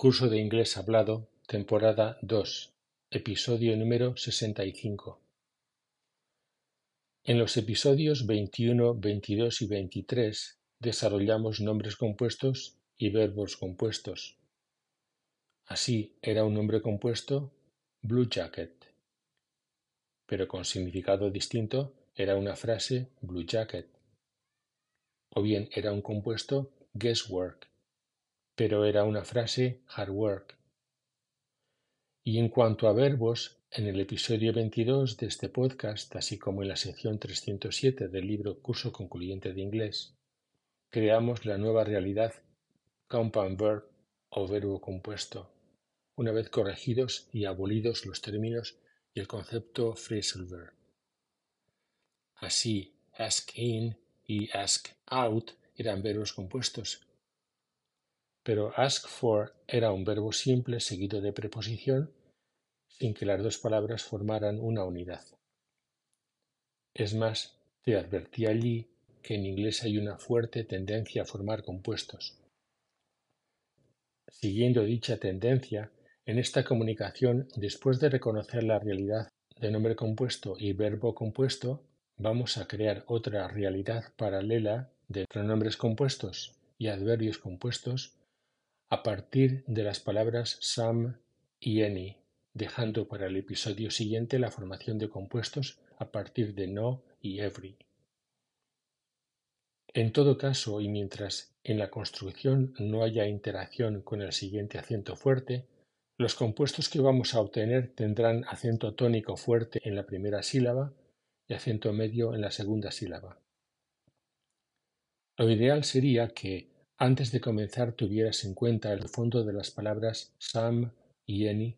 Curso de Inglés Hablado, temporada 2, episodio número 65. En los episodios 21, 22 y 23 desarrollamos nombres compuestos y verbos compuestos. Así era un nombre compuesto Blue Jacket, pero con significado distinto era una frase Blue Jacket, o bien era un compuesto Guesswork, pero era una frase hard work. Y en cuanto a verbos, en el episodio 22 de este podcast, así como en la sección 307 del libro Curso Concluyente de Inglés, creamos la nueva realidad compound verb o verbo compuesto, una vez corregidos y abolidos los términos y el concepto phrasal verb. Así, ask in y ask out eran verbos compuestos pero ask for era un verbo simple seguido de preposición sin que las dos palabras formaran una unidad. Es más, te advertí allí que en inglés hay una fuerte tendencia a formar compuestos. Siguiendo dicha tendencia, en esta comunicación, después de reconocer la realidad de nombre compuesto y verbo compuesto, vamos a crear otra realidad paralela de pronombres compuestos y adverbios compuestos a partir de las palabras some y any, dejando para el episodio siguiente la formación de compuestos a partir de no y every. En todo caso, y mientras en la construcción no haya interacción con el siguiente acento fuerte, los compuestos que vamos a obtener tendrán acento tónico fuerte en la primera sílaba y acento medio en la segunda sílaba. Lo ideal sería que antes de comenzar tuvieras en cuenta el fondo de las palabras Sam y Eni,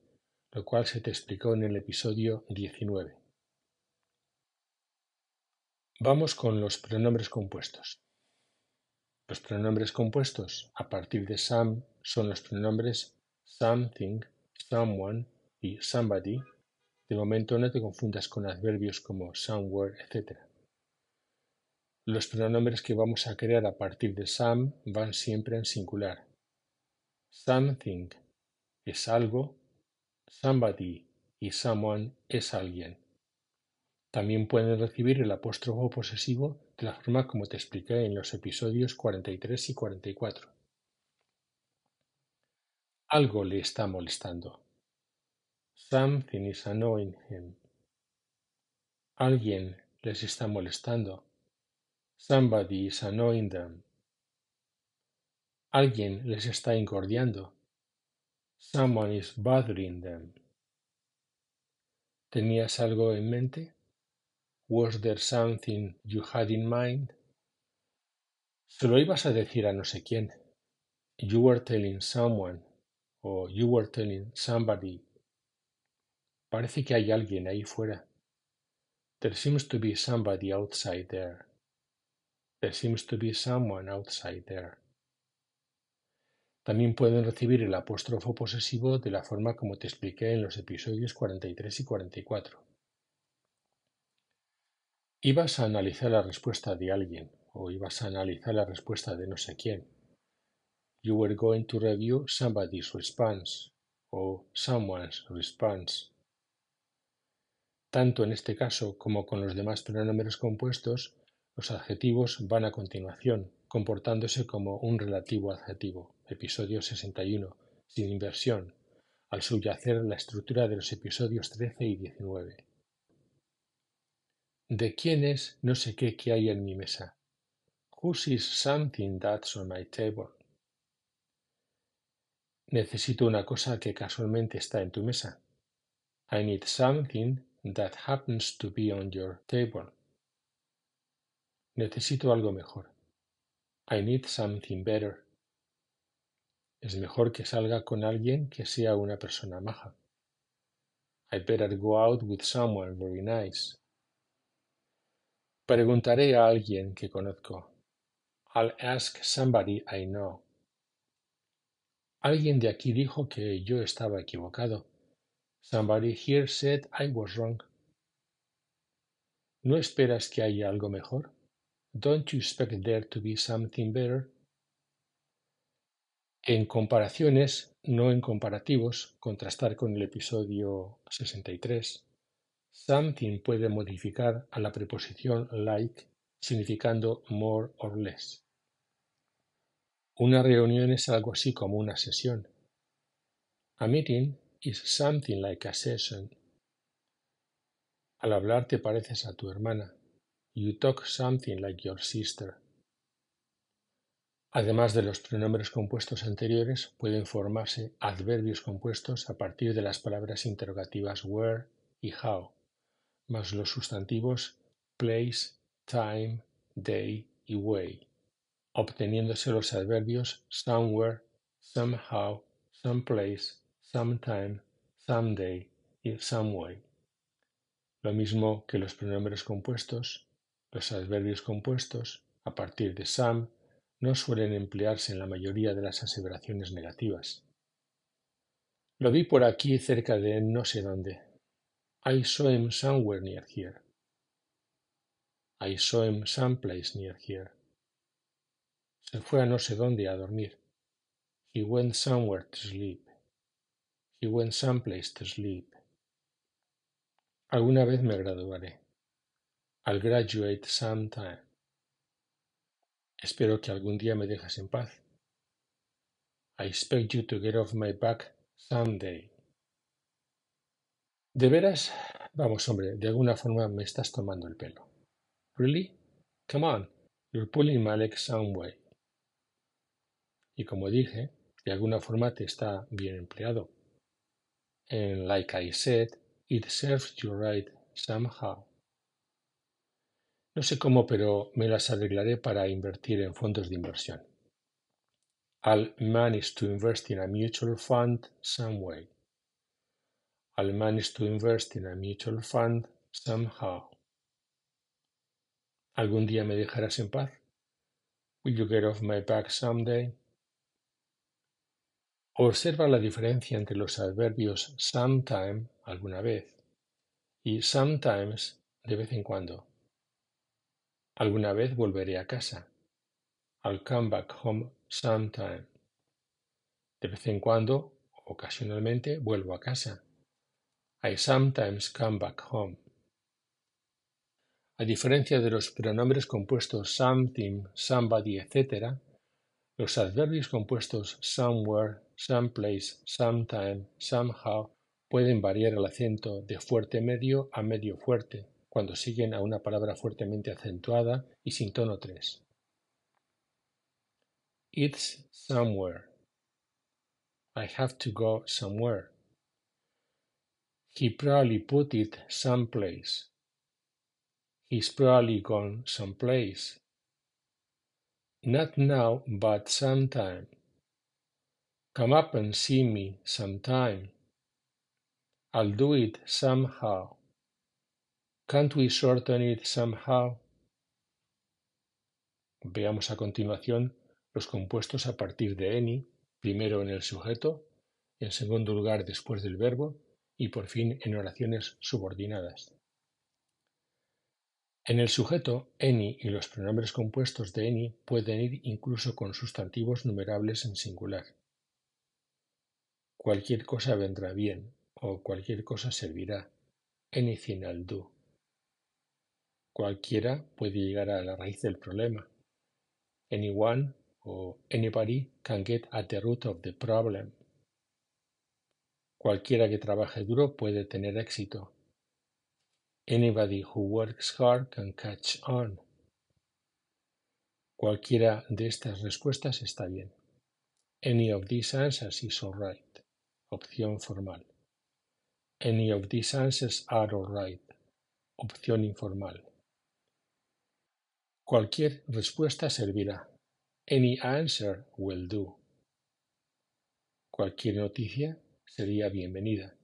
lo cual se te explicó en el episodio 19. Vamos con los pronombres compuestos. Los pronombres compuestos a partir de Sam son los pronombres something, someone y somebody. De momento no te confundas con adverbios como somewhere, etc. Los pronombres que vamos a crear a partir de some van siempre en singular. Something es algo, somebody y someone es alguien. También pueden recibir el apóstrofo posesivo de la forma como te expliqué en los episodios 43 y 44. Algo le está molestando. Something is annoying him. Alguien les está molestando. Somebody is annoying them. Alguien les está incordiando. Someone is bothering them. ¿Tenías algo en mente? Was there something you had in mind? Se lo ibas a decir a no sé quién. You were telling someone o you were telling somebody. Parece que hay alguien ahí fuera. There seems to be somebody outside there. There seems to be someone outside there. También pueden recibir el apóstrofo posesivo de la forma como te expliqué en los episodios 43 y 44. Ibas a analizar la respuesta de alguien o ibas a analizar la respuesta de no sé quién. You were going to review somebody's response o someone's response. Tanto en este caso como con los demás pronombres compuestos, los adjetivos van a continuación, comportándose como un relativo adjetivo. Episodio 61. Sin inversión, al subyacer la estructura de los episodios 13 y 19. ¿De quién es no sé qué que hay en mi mesa? Whose is something that's on my table? Necesito una cosa que casualmente está en tu mesa. I need something that happens to be on your table. Necesito algo mejor. I need something better. Es mejor que salga con alguien que sea una persona maja. I better go out with someone very nice. Preguntaré a alguien que conozco. I'll ask somebody I know. Alguien de aquí dijo que yo estaba equivocado. Somebody here said I was wrong. ¿No esperas que haya algo mejor? Don't you expect there to be something better? En comparaciones, no en comparativos, contrastar con el episodio 63, something puede modificar a la preposición like significando more or less. Una reunión es algo así como una sesión. A meeting is something like a session. Al hablar te pareces a tu hermana. You talk something like your sister. Además de los pronombres compuestos anteriores, pueden formarse adverbios compuestos a partir de las palabras interrogativas where y how, más los sustantivos place, time, day y way, obteniéndose los adverbios somewhere, somehow, someplace, sometime, someday y someway. Lo mismo que los pronombres compuestos, los adverbios compuestos, a partir de some, no suelen emplearse en la mayoría de las aseveraciones negativas. Lo vi por aquí cerca de no sé dónde. I saw him somewhere near here. I saw him someplace near here. Se fue a no sé dónde a dormir. He went somewhere to sleep. He went someplace to sleep. Alguna vez me graduaré. I'll graduate sometime. Espero que algún día me dejes en paz. I expect you to get off my back someday. ¿De veras? Vamos, hombre, de alguna forma me estás tomando el pelo. Really? Come on, you're pulling my leg some way. Y como dije, de alguna forma te está bien empleado. And like I said, it serves you right somehow. No sé cómo, pero me las arreglaré para invertir en fondos de inversión. I'll manage to invest in a mutual fund some way. I'll manage to invest in a mutual fund somehow. ¿Algún día me dejarás en paz? Will you get off my back someday? Observa la diferencia entre los adverbios sometime, alguna vez, y sometimes, de vez en cuando. Alguna vez volveré a casa. I'll come back home sometime. De vez en cuando, ocasionalmente, vuelvo a casa. I sometimes come back home. A diferencia de los pronombres compuestos something, somebody, etc., los adverbios compuestos somewhere, someplace, sometime, somehow pueden variar el acento de fuerte medio a medio fuerte, cuando siguen a una palabra fuertemente acentuada y sin tono 3. It's somewhere. I have to go somewhere. He probably put it someplace. He's probably gone someplace. Not now, but sometime. Come up and see me sometime. I'll do it somehow. Can't we shorten it somehow? Veamos a continuación los compuestos a partir de any, primero en el sujeto, en segundo lugar después del verbo y por fin en oraciones subordinadas. En el sujeto, any y los pronombres compuestos de any pueden ir incluso con sustantivos numerables en singular. Cualquier cosa vendrá bien o cualquier cosa servirá. Anything will do. Cualquiera puede llegar a la raíz del problema. Anyone o anybody can get at the root of the problem. Cualquiera que trabaje duro puede tener éxito. Anybody who works hard can catch on. Cualquiera de estas respuestas está bien. Any of these answers is alright. Opción formal. Any of these answers are alright. Opción informal. Cualquier respuesta servirá. Any answer will do. Cualquier noticia sería bienvenida.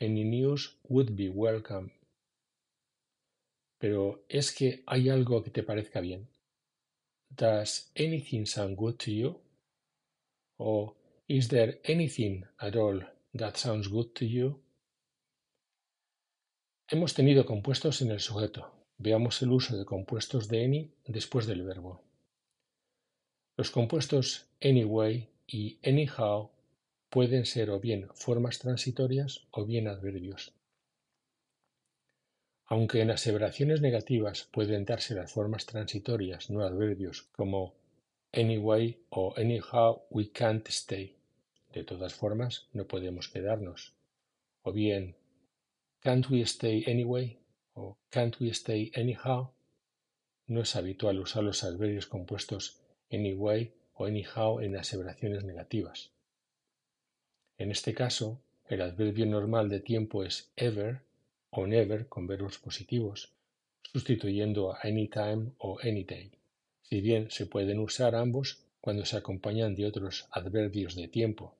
Any news would be welcome. Pero es que hay algo que te parezca bien. Does anything sound good to you? O is there anything at all that sounds good to you? Hemos tenido compuestos en el sujeto, Veamos el uso de compuestos de any después del verbo. Los compuestos anyway y anyhow pueden ser o bien formas transitorias o bien adverbios. Aunque en aseveraciones negativas pueden darse las formas transitorias no adverbios como anyway o anyhow we can't stay, de todas formas no podemos quedarnos, o bien can't we stay anyway o can't we stay anyhow, no es habitual usar los adverbios compuestos anyway o anyhow en aseveraciones negativas. En este caso, el adverbio normal de tiempo es ever o never con verbos positivos, sustituyendo a anytime o anyday, si bien se pueden usar ambos cuando se acompañan de otros adverbios de tiempo.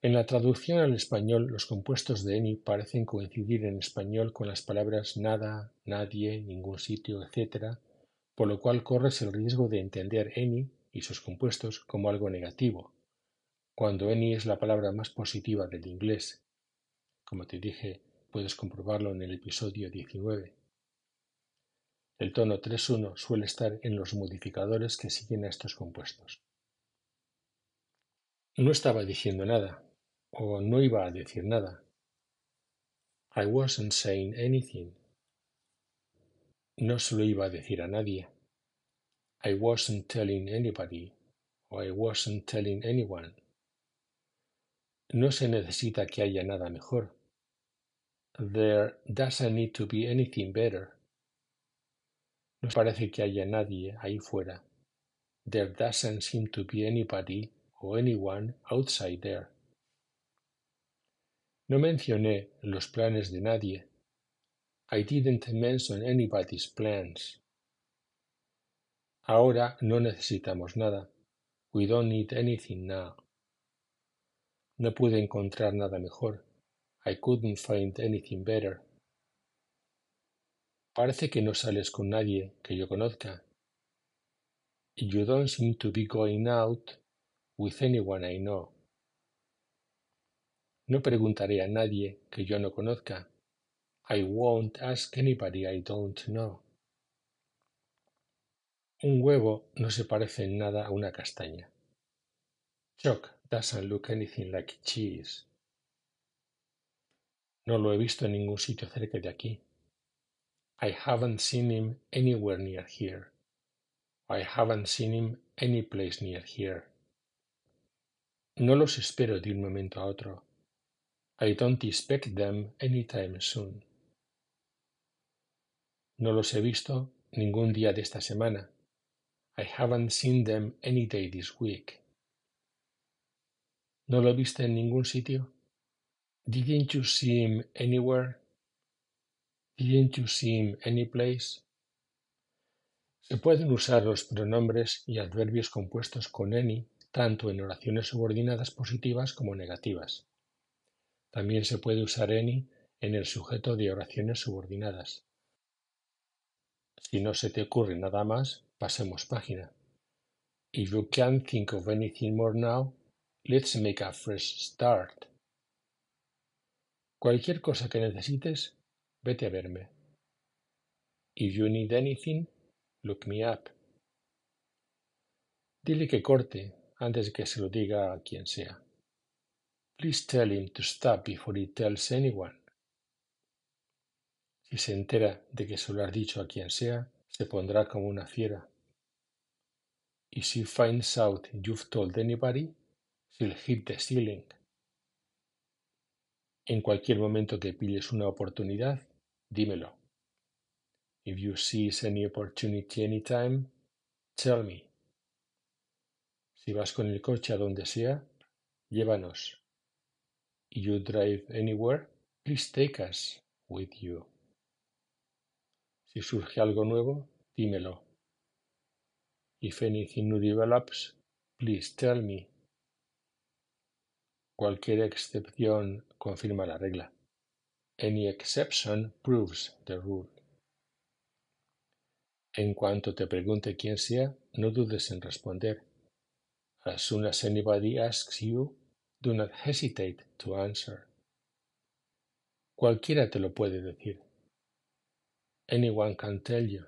En la traducción al español, los compuestos de any parecen coincidir en español con las palabras nada, nadie, ningún sitio, etc., por lo cual corres el riesgo de entender any y sus compuestos como algo negativo, cuando any es la palabra más positiva del inglés como te dije, puedes comprobarlo en el episodio 19. El tono 3.1 suele estar en los modificadores que siguen a estos compuestos. No estaba diciendo nada, o no iba a decir nada. I wasn't saying anything. No se lo iba a decir a nadie. I wasn't telling anybody, o I wasn't telling anyone. No se necesita que haya nada mejor. There doesn't need to be anything better. No parece que haya nadie ahí fuera. There doesn't seem to be anybody or anyone outside there. No mencioné los planes de nadie. I didn't mention anybody's plans. Ahora no necesitamos nada. We don't need anything now. No pude encontrar nada mejor. I couldn't find anything better. Parece que no sales con nadie que yo conozca. You don't seem to be going out with anyone I know. No preguntaré a nadie que yo no conozca. I won't ask anybody I don't know. Un huevo no se parece en nada a una castaña. Chuck doesn't look anything like cheese. No lo he visto en ningún sitio cerca de aquí. I haven't seen him anywhere near here. I haven't seen him any place near here. No los espero de un momento a otro. I don't expect them anytime soon. No los he visto ningún día de esta semana. I haven't seen them any day this week. ¿No lo viste en ningún sitio? Didn't you see him anywhere? Didn't you see him any place? Se pueden usar los pronombres y adverbios compuestos con any tanto en oraciones subordinadas positivas como negativas. También se puede usar any en el sujeto de oraciones subordinadas. Si no se te ocurre nada más, pasemos página. If you can't think of anything more now, let's make a fresh start. Cualquier cosa que necesites, vete a verme. If you need anything, look me up. Dile que corte antes de que se lo diga a quien sea. Please tell him to stop before he tells anyone. Si se entera de que se lo has dicho a quien sea, se pondrá como una fiera. If she finds out you've told anybody, she'll hit the ceiling. En cualquier momento que pilles una oportunidad, dímelo. If you seize any opportunity anytime, tell me. Si vas con el coche a donde sea, llévanos. You drive anywhere, please take us with you. Si surge algo nuevo, dímelo. If anything new develops, please tell me. Cualquier excepción confirma la regla. Any exception proves the rule. En cuanto te pregunte quién sea, no dudes en responder. As soon as anybody asks you, do not hesitate to answer. Cualquiera te lo puede decir. Anyone can tell you.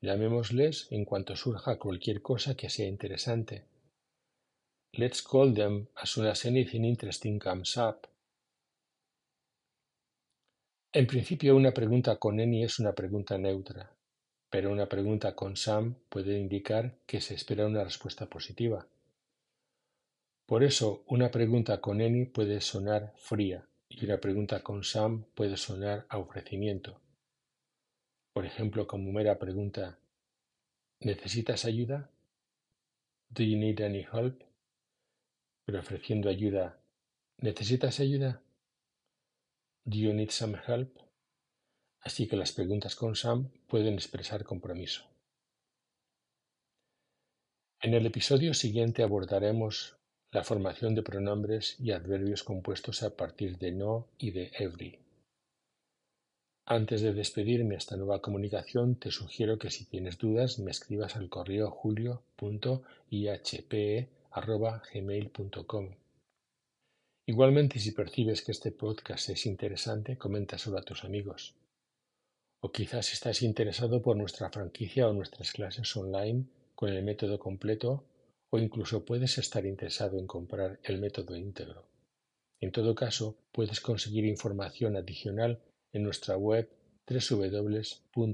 Llamémosles en cuanto surja cualquier cosa que sea interesante. Let's call them as soon as anything interesting comes up. En principio una pregunta con any es una pregunta neutra, pero una pregunta con some puede indicar que se espera una respuesta positiva. Por eso, una pregunta con any puede sonar fría y una pregunta con some puede sonar a ofrecimiento. Por ejemplo, como mera pregunta ¿Necesitas ayuda? Do you need any help? Pero ofreciendo ayuda ¿Necesitas ayuda? Do you need some help? Así que las preguntas con some pueden expresar compromiso. En el episodio siguiente abordaremos la formación de pronombres y adverbios compuestos a partir de no y de every. Antes de despedirme esta nueva comunicación, te sugiero que si tienes dudas me escribas al correo julio.ihpe.gmail.com. Igualmente, si percibes que este podcast es interesante, coméntaselo a tus amigos. O quizás estás interesado por nuestra franquicia o nuestras clases online con el método completo o incluso puedes estar interesado en comprar el método íntegro. En todo caso, puedes conseguir información adicional en nuestra web www.ihpe.es.